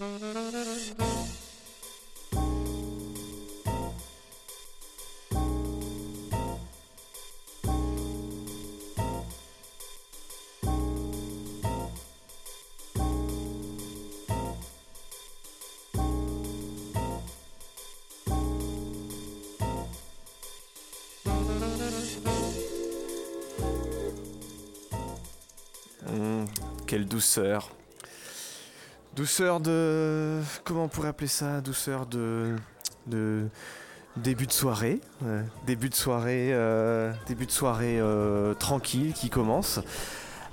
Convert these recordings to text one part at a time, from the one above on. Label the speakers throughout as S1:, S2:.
S1: Hum, quelle douceur. Douceur de. Comment on pourrait appeler ça? Douceur de. de. début de soirée. début de soirée. euh, début de soirée euh, tranquille qui commence.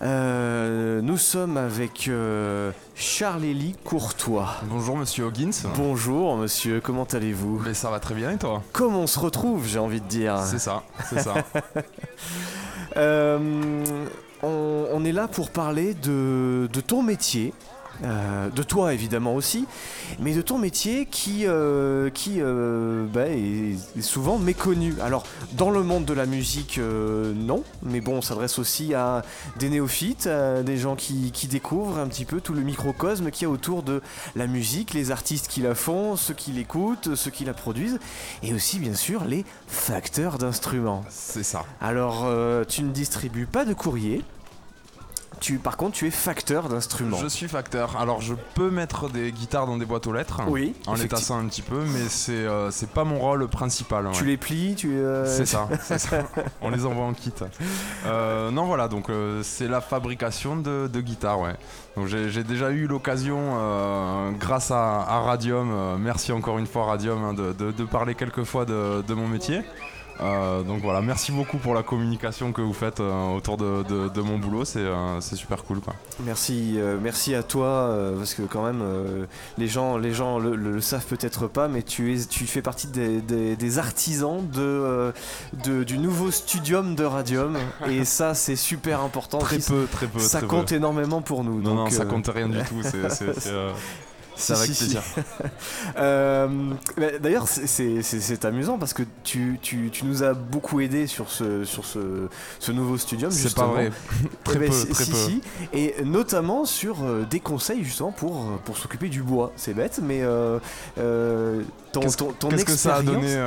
S1: Euh, nous sommes avec Charles-Élie Courtois.
S2: Bonjour Monsieur Hoggins.
S1: Bonjour monsieur, comment allez-vous?
S2: Mais ça va très bien et toi?
S1: Comment on se retrouve, j'ai envie de dire
S2: C'est ça, c'est ça.
S1: On, on est là pour parler de, de ton métier. Euh, de toi évidemment aussi, mais de ton métier qui, euh, qui euh, bah, est, est souvent méconnu. Alors dans le monde de la musique, non, mais bon, on s'adresse aussi à des néophytes, à des gens qui, qui découvrent un petit peu tout le microcosme qu'il y a autour de la musique, les artistes qui la font, ceux qui l'écoutent, ceux qui la produisent, et aussi bien sûr les facteurs d'instruments.
S2: C'est ça.
S1: Alors, tu ne distribues pas de courrier. Tu, par contre, tu es facteur d'instruments.
S2: Je suis facteur. Alors je peux mettre des guitares dans des boîtes aux lettres.
S1: Oui,
S2: En les tassant un petit peu, mais c'est euh, c'est pas mon rôle principal.
S1: Tu les plies, tu. euh,
S2: C'est ça, c'est ça. On les envoie en kit. Euh, non, voilà, donc euh, c'est la fabrication de, de guitares, ouais. Donc j'ai déjà eu l'occasion, grâce à, à Radium, merci encore une fois Radium, hein, de, de- de parler quelques fois de, de mon métier. Euh, donc voilà, merci beaucoup pour la communication que vous faites euh, autour de, de- de mon boulot, c'est euh, c'est super cool quoi.
S1: Merci, merci à toi parce que quand même les gens, les gens le, le- le savent peut-être pas, mais tu es, tu fais partie des, des- des artisans de, de- du nouveau studium de Radium et ça c'est super important.
S2: Très peu, très peu.
S1: ça
S2: très
S1: compte
S2: peu.
S1: énormément pour nous.
S2: Non, non, ça compte rien du tout, avec
S1: si, si.
S2: plaisir.
S1: Euh, bah, D'ailleurs, c'est- amusant parce que tu, tu, tu nous as beaucoup aidé sur ce, sur ce, ce nouveau studium.
S2: C'est
S1: justement.
S2: pas vrai. Très
S1: Eh ben,
S2: peu,
S1: si,
S2: très
S1: si,
S2: peu.
S1: si. Et notamment sur euh, des conseils justement pour, pour s'occuper du bois. C'est bête, mais euh, euh, ton, ton
S2: Qu'est-ce que ça a donné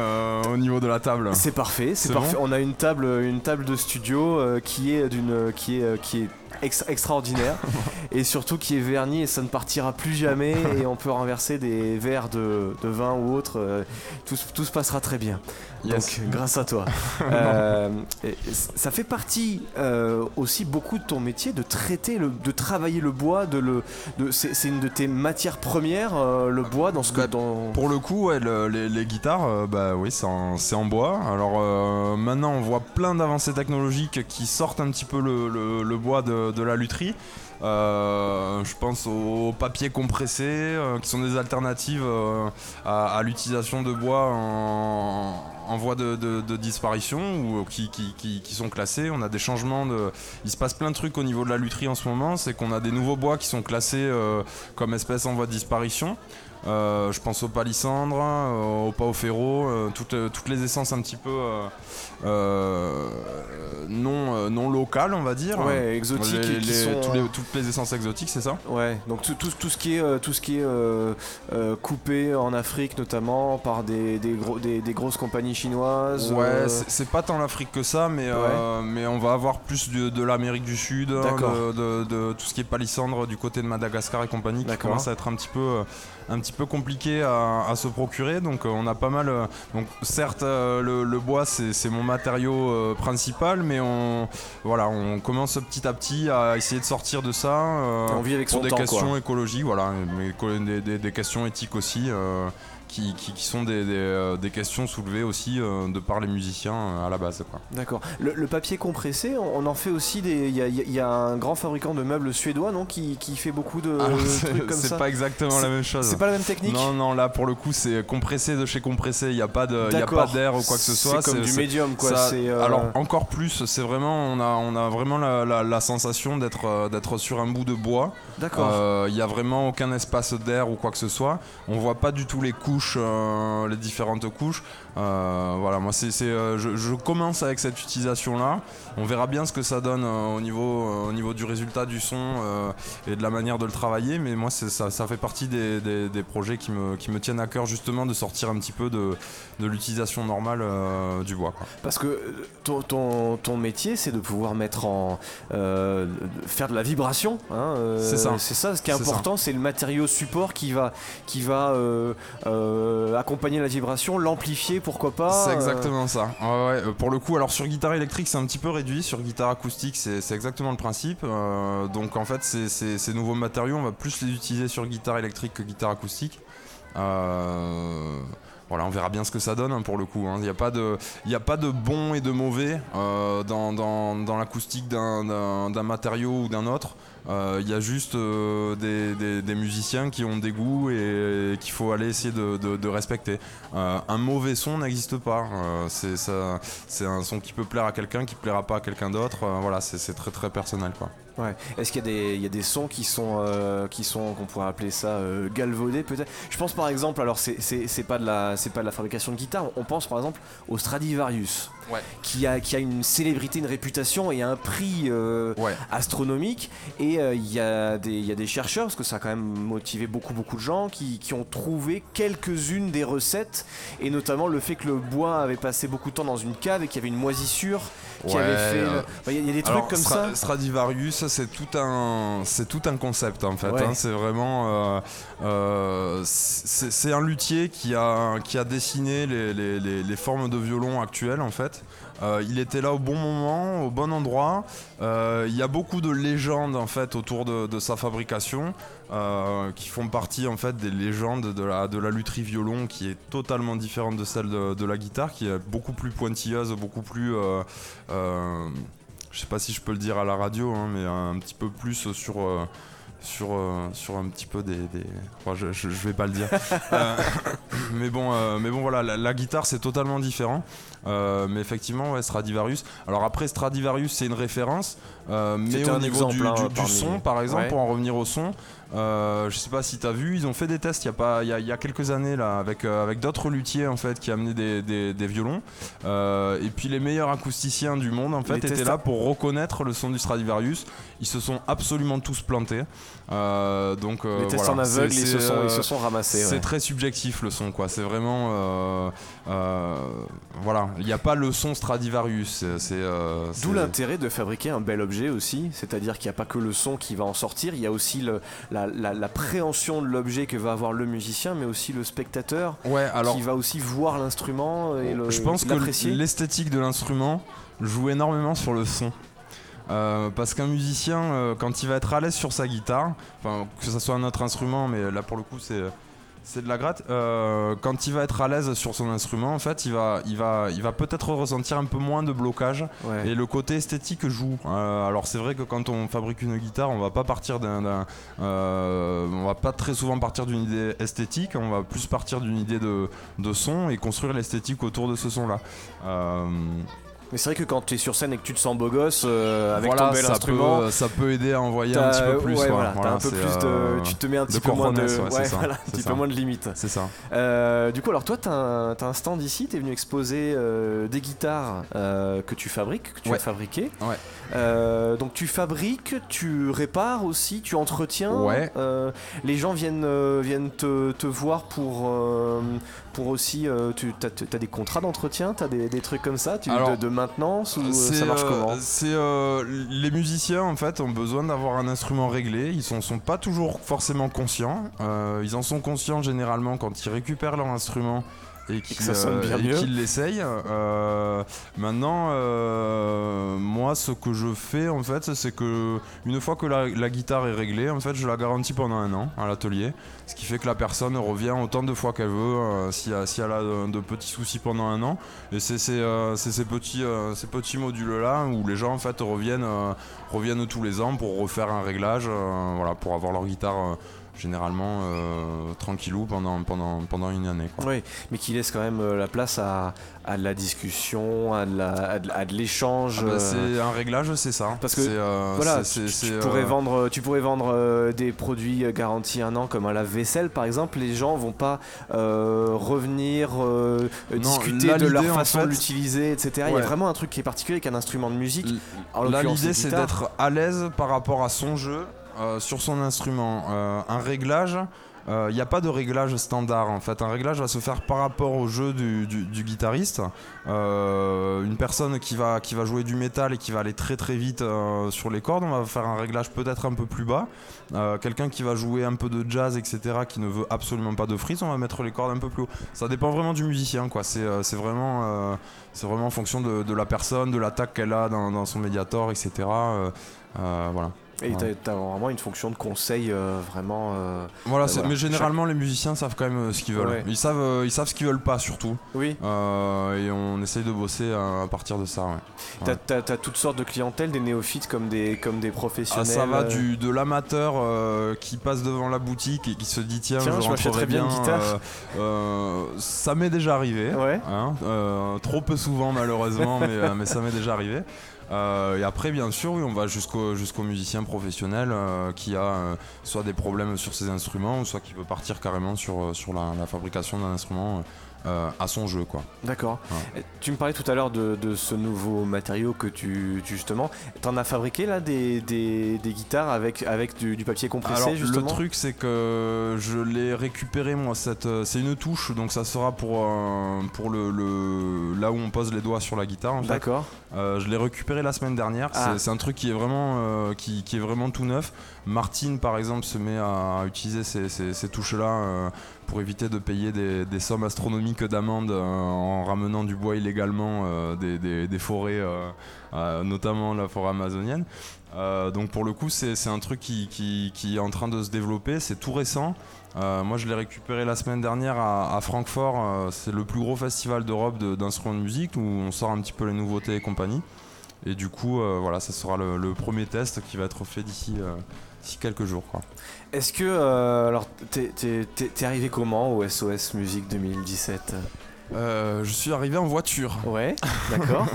S2: au niveau de la table?
S1: C'est parfait, c'est parfait.
S2: bon?
S1: On a une table, une table de studio qui est d'une, qui est, qui est ex- extraordinaire et surtout qui est vernie et ça ne partira plus jamais et on peut renverser des verres de, de vin ou autre. euh, tout, se- tout se passera très bien.
S2: Yes.
S1: Donc grâce à toi. Euh, ça fait partie euh, aussi beaucoup de ton métier de traiter, le, de travailler le bois. De le, de, c'est, une de tes matières premières, euh, le bois dans ce que
S2: Bah,
S1: dans.
S2: Pour le coup, ouais, le- les, les guitares, euh, bah oui, c'est en, en bois. Alors euh, maintenant, on voit plein d'avancées technologiques qui sortent un petit peu le, le- le bois de, de la lutherie. Euh, je pense au papier compressé, euh, qui sont des alternatives euh, à, l'utilisation de bois en, voie de, disparition ou qui, sont classés. On a des changements de. Il se passe plein de trucs au niveau de la lutherie en ce moment. C'est qu'on a des nouveaux bois qui sont classés euh, comme espèces en voie de disparition. Euh, je pense au palissandre, euh, au pao ferro, euh, toutes, euh, toutes les essences un petit peu non, non locales, on va dire.
S1: Ouais, exotiques
S2: Les-
S1: et qui
S2: les-
S1: sont,
S2: tous les- toutes les essences exotiques, c'est ça
S1: Ouais, donc tout, tout, tout ce qui est, tout ce qui est coupé en Afrique notamment par des, des, gros, des, des grosses compagnies chinoises.
S2: Ouais, c'est pas tant l'Afrique que ça, mais, mais on va avoir plus de, de l'Amérique du Sud, hein, de, de- de tout ce qui est palissandre du côté de Madagascar et compagnie, qui commence à être un petit peu, un petit peu compliqué à, à se procurer. Donc euh, on a pas mal. euh, donc certes, euh, le, le bois c'est mon matériau principal, mais on, voilà, on commence petit à petit à essayer de sortir de ça.
S1: On vit avec
S2: pour
S1: son
S2: des
S1: temps,
S2: questions écologiques, voilà, mais co- des, des- des questions éthiques aussi. Euh, qui, qui- qui sont des, des, euh, des questions soulevées aussi euh, de par les musiciens euh, à la base.
S1: D'accord. Le, le papier compressé, on, en fait aussi des. Il y a, il y a un grand fabricant de meubles suédois, non, qui, qui fait beaucoup de
S2: Alors,
S1: trucs
S2: c'est
S1: comme
S2: c'est
S1: ça.
S2: pas exactement
S1: C'est-
S2: la même chose.
S1: C'est pas la même technique.
S2: Non, non, là pour le coup c'est compressé de chez compressé, il n'y a pas d'air ou quoi que ce soit.
S1: C'est comme du
S2: c'est-
S1: médium, quoi.
S2: ça-
S1: c'est, euh,
S2: Alors encore plus, c'est vraiment, on a, on a vraiment la, la- la sensation d'être euh, sur un bout de bois.
S1: D'accord.
S2: Euh, Il n'y a vraiment aucun espace d'air ou quoi que ce soit. On voit pas du tout les couches couches, les différentes couches. voilà, moi c'est, je, je, commence avec cette utilisation là. On verra bien ce que ça donne au niveau, au niveau du résultat du son et de la manière de le travailler. Mais moi ça, ça, fait partie des, des, projets qui me, qui me tiennent à cœur justement de sortir un petit peu de, de l'utilisation normale du bois.
S1: Parce que ton, ton, ton métier c'est de pouvoir mettre en faire de la vibration. Hein,
S2: c'est ça.
S1: C'est ça. Ce qui est, important, c'est le matériau support qui va, qui va euh, euh, accompagner la vibration, l'amplifier, pourquoi pas.
S2: C'est euh. exactement ça. pour le coup, alors sur guitare électrique, c'est un petit peu réduit. Sur guitare acoustique, c'est exactement le principe. donc en fait, ces nouveaux matériaux, on va plus les utiliser sur guitare électrique que guitare acoustique. Voilà, on verra bien ce que ça donne hein, pour le coup. Hein. Il n'y a, pas de, a pas de bon et de mauvais dans, dans l'acoustique d'un matériau ou d'un autre. Euh, il y a juste euh, des, musiciens qui ont des goûts et, qu'il faut aller essayer de, respecter. Euh, un mauvais son n'existe pas. c'est un son qui peut plaire à quelqu'un, qui plaira pas à quelqu'un d'autre. voilà, c'est très très personnel quoi.
S1: Ouais. Est-ce qu'il y, a des sons qui sont, qui sont, qu'on pourrait appeler ça galvaudés peut-être? Je pense par exemple, alors c'est pas de la, c'est pas de la fabrication de guitare. On pense par exemple au Stradivarius qui, a, qui a une célébrité, une réputation et un prix euh, astronomique. Et euh, il y, a des chercheurs, parce que ça a quand même motivé beaucoup, beaucoup de gens, qui, ont trouvé quelques-unes des recettes, et notamment le fait que le bois avait passé beaucoup de temps dans une cave et qu'il y avait une moisissure qui avait fait. Il y, a des trucs comme ça.
S2: Stradivarius, c'est tout un, c'est tout un concept en fait. Hein. c'est vraiment, euh, c'est un luthier qui a, qui a dessiné les, les, les formes de violon actuelles en fait. Euh, il était là au bon moment, au bon endroit. Euh, il y a beaucoup de légendes en fait autour de, sa fabrication euh, qui font partie en fait des légendes de la, de violon qui est totalement différente de celle de, la guitare, qui est beaucoup plus pointilleuse, beaucoup plus je sais pas si je peux le dire à la radio, hein, mais un petit peu plus sur sur, euh, sur un petit peu des. je, je, vais pas le dire. Euh, mais, bon, euh, mais bon, voilà, la, guitare c'est totalement différent. mais effectivement, ouais, Stradivarius. Alors après, Stradivarius c'est une référence. mais au niveau du, hein, son, par exemple, pour en revenir au son, euh, je sais pas si tu as vu, ils ont fait des tests il y a, pas, il y a, quelques années là, avec, euh, avec d'autres luthiers en fait, qui amenaient des, des, violons. Euh, et puis les meilleurs acousticiens du monde en fait, étaient là pour reconnaître le son du Stradivarius. Ils se sont absolument tous plantés. donc,
S1: les tests en aveugle, ils, se sont, ils se sont ramassés.
S2: C'est très subjectif le son, quoi. C'est vraiment. voilà, il n'y a pas le son Stradivarius. C'est,
S1: D'où l'intérêt de fabriquer un bel objet aussi. C'est-à-dire qu'il n'y a pas que le son qui va en sortir, il y a aussi le, la la, préhension de l'objet que va avoir le musicien, mais aussi le spectateur qui va aussi voir l'instrument et le
S2: Je pense que l'esthétique de l'instrument joue énormément sur le son. Euh, parce qu'un musicien, euh, quand il va être à l'aise sur sa guitare, que ce soit un autre instrument, mais là pour le coup c'est c'est de la gratte. Euh, quand il va être à l'aise sur son instrument, en fait, il va, il va, il va peut-être ressentir un peu moins de blocage. Et le côté esthétique joue. Euh, alors c'est vrai que quand on fabrique une guitare, on va pas partir d'un, euh, on va pas très souvent partir d'une idée esthétique. On va plus partir d'une idée de, de, son et construire l'esthétique autour de ce son-là.
S1: Mais c'est vrai que quand tu es sur scène et que tu te sens beau gosse euh, avec ton bel
S2: ça
S1: instrument,
S2: peut, ça peut aider à envoyer un petit peu plus.
S1: voilà, un peu plus de, euh, tu te mets un petit peu moins de, voilà, un petit peu moins de limites.
S2: C'est ça.
S1: Euh, du coup, alors toi, tu as, un stand ici, tu es venu exposer des guitares que tu fabriques, que tu as fabriquées. donc tu fabriques, tu répares aussi, tu entretiens.
S2: Ouais.
S1: les gens viennent, viennent te, te voir pour pour aussi, euh, tu as, des contrats d'entretien, tu as des, trucs comme ça, tu, de, maintenance ou euh, ça marche euh, comment
S2: C'est les musiciens en fait ont besoin d'avoir un instrument réglé. Ils sont, sont pas toujours forcément conscients. ils en sont conscients généralement quand ils récupèrent leur instrument et qu'il l'essaye. Euh, maintenant, euh, moi, ce que je fais en fait, c'est que une fois que la, guitare est réglée, en fait, je la garantis pendant un an à l'atelier, ce qui fait que la personne revient autant de fois qu'elle veut euh, si, si, elle a de, petits soucis pendant un an. Et c'est ces petits, ces petits modules là où les gens en fait reviennent, reviennent tous les ans pour refaire un réglage, voilà, pour avoir leur guitare généralement tranquillou pendant, pendant, pendant une année.
S1: Oui, mais qui laisse quand même la place à, à de la discussion, à de l'échange.
S2: Ah bah, c'est un réglage, c'est ça.
S1: Parce que voilà, tu, pourrais vendre, tu pourrais vendre des produits garantis un an comme un lave-vaisselle par exemple. Les gens vont pas revenir discuter de leur façon de l'utiliser, etc. Il y a vraiment un truc qui est particulier avec un instrument de musique.
S2: Là, l'idée c'est d'être à l'aise par rapport à son jeu, euh, sur son instrument. Euh, un réglage, il euh, n'y a pas de réglage standard en fait. Un réglage va se faire par rapport au jeu du, guitariste. Euh, une personne qui va, jouer du métal et qui va aller très très vite euh, sur les cordes, on va faire un réglage peut-être un peu plus bas. Quelqu'un qui va jouer un peu de jazz, etc., qui ne veut absolument pas de frise, on va mettre les cordes un peu plus haut. Ça dépend vraiment du musicien. C'est vraiment, en fonction de, la personne, de l'attaque qu'elle a dans, dans, son médiator, etc. voilà.
S1: Et t'as as vraiment une fonction de conseil euh, vraiment.
S2: Euh, voilà, euh, mais généralement les musiciens savent quand même ce qu'ils veulent. Ils savent, ils savent ce qu'ils veulent pas surtout.
S1: Oui.
S2: et on essaye de bosser à, partir de ça.
S1: Ouais. T'as as, toutes sortes de clientèle, des néophytes comme des comme des professionnels.
S2: Ah, ça va du de l'amateur qui passe devant la boutique et qui se dit tiens, je,
S1: je bien, une guitare.
S2: ça m'est déjà arrivé.
S1: Ouais.
S2: Hein, trop peu souvent malheureusement, mais, mais ça m'est déjà arrivé. Euh, et après, bien sûr, oui, on va jusqu'au musicien professionnel euh, qui a euh, soit des problèmes sur ses instruments, soit qui veut partir carrément sur, la fabrication d'un instrument euh, à son jeu quoi.
S1: D'accord. Tu me parlais tout à l'heure de, ce nouveau matériau que tu, tu justement, t'en as fabriqué là des, des, guitares avec, avec du, papier compressé
S2: Alors,
S1: justement.
S2: Le truc c'est que je l'ai récupéré moi cette euh, c'est une touche donc ça sera pour euh, pour le, le, là où on pose les doigts sur la guitare.
S1: D'accord.
S2: je l'ai récupéré la semaine dernière. Ah. C'est un truc qui est vraiment qui, qui, est vraiment tout neuf. Martine par exemple se met à utiliser ces, ces, ces touches là pour éviter de payer des, sommes astronomiques d'amende euh, en ramenant du bois illégalement euh, des, forêts, euh, notamment la forêt amazonienne. donc pour le coup, c'est un truc qui, est en train de se développer, c'est tout récent. moi, je l'ai récupéré la semaine dernière à, Francfort. c'est le plus gros festival d'Europe d'instruments de, musique où on sort un petit peu les nouveautés et compagnie. Et du coup, voilà, ça sera le, premier test qui va être fait d'ici quelques jours.
S1: Est-ce que. Euh, alors, t'es arrivé comment au SOS Musique 2017
S2: euh, je suis arrivé en voiture.
S1: Ouais, d'accord.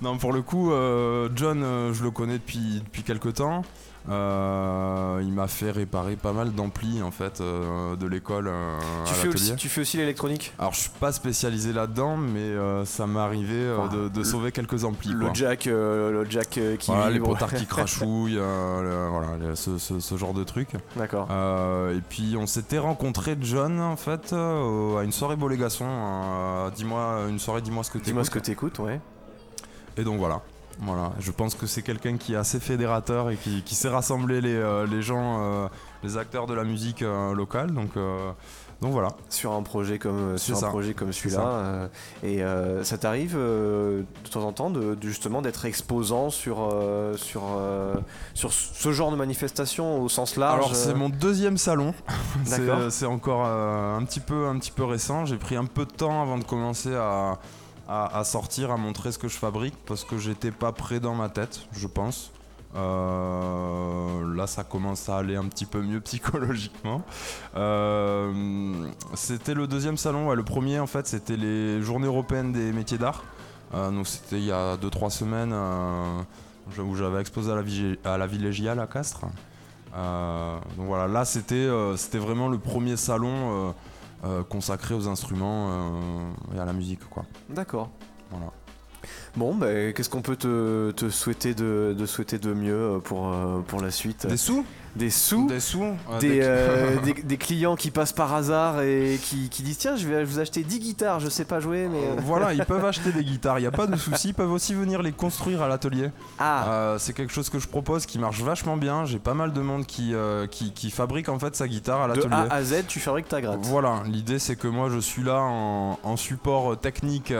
S2: non, pour le coup, euh, John, je le connais depuis, depuis quelques temps. Euh, il m'a fait réparer pas mal d'amplis en fait euh, de l'école euh,
S1: tu, fais aussi, tu fais aussi l'électronique?
S2: Alors je suis pas spécialisé là-dedans, mais ça m'est arrivé de, sauver quelques amplis.
S1: Le jack, le jack qui
S2: voilà, les potards qui crachouillent, voilà, ce, genre de trucs.
S1: D'accord.
S2: et puis on s'était rencontré John en fait à une soirée Bolégason. dis-moi une soirée, dis-moi ce que tu
S1: Dis-moi ce que t'écoutes, ouais.
S2: Et donc voilà. Voilà, je pense que c'est quelqu'un qui est assez fédérateur et qui, sait rassembler les, euh, gens, euh, les acteurs de la musique euh, locale. Donc, donc voilà.
S1: Sur un projet comme, sur un projet comme celui-là. et ça t'arrive de temps en temps de, justement d'être exposant sur, sur, sur ce genre de manifestation au sens large
S2: Alors c'est mon deuxième salon. c'est encore un, petit peu, un petit peu récent. J'ai pris un peu de temps avant de commencer à à, sortir, à montrer ce que je fabrique parce que j'étais pas prêt dans ma tête, je pense. Euh, là, ça commence à aller un petit peu mieux psychologiquement. Euh, c'était le deuxième salon. le premier, en fait, c'était les Journées européennes des métiers d'art. Euh, donc, c'était il y a 2-3 semaines où j'avais exposé à la, à la Villégiale à Castres. donc voilà, là, c'était vraiment le premier salon consacré aux instruments euh, et à la musique. quoi.
S1: D'accord.
S2: Voilà.
S1: Bon, bah, qu'est-ce qu'on peut te, te souhaiter de, de, souhaiter de mieux euh, pour, pour la suite
S2: Des sous?
S1: Des sous,
S2: des, sous
S1: des, des, clients qui passent par hasard et qui, qui, disent tiens je vais vous acheter 10 guitares, je sais pas jouer mais...
S2: voilà, ils peuvent acheter des guitares, il n'y a pas de souci, ils peuvent aussi venir les construire à l'atelier.
S1: Ah.
S2: c'est quelque chose que je propose qui marche vachement bien, j'ai pas mal de monde qui, qui, qui, fabrique en fait sa guitare à l'atelier. De
S1: A à Z, tu fabriques ta gratte.
S2: Voilà, l'idée c'est que moi je suis là en, en support technique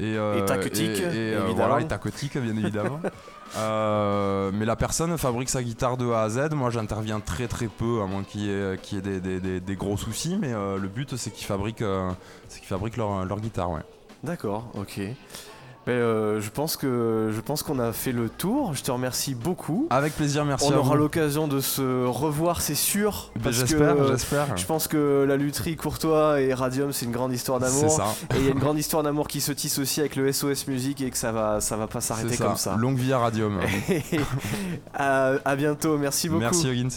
S1: et, euh, et tacotique, et, euh,
S2: voilà, et tacotique, bien évidemment. Euh, mais la personne fabrique sa guitare de A à Z. Moi, j'interviens très très peu, à moins qu'il y ait, y ait des, des, des, gros soucis. Mais le but, c'est qu'ils fabriquent, c'est qu'ils fabriquent leur, leur, guitare. Ouais.
S1: D'accord, ok. Ben, euh, je pense que je pense qu'on a fait le tour. Je te remercie beaucoup.
S2: Avec plaisir, merci
S1: On
S2: à
S1: aura l'occasion de se revoir, c'est sûr.
S2: Ben, j'espère, j'espère.
S1: Je pense que la lutherie Courtois et Radium, c'est une grande histoire
S2: C'est
S1: d'amour.
S2: ça.
S1: Et il y a une grande histoire d'amour qui se tisse aussi avec le SOS Music et que ça va, ça va pas s'arrêter comme ça.
S2: Longue vie à Radium.
S1: à, à bientôt, merci beaucoup.
S2: Merci Huggins.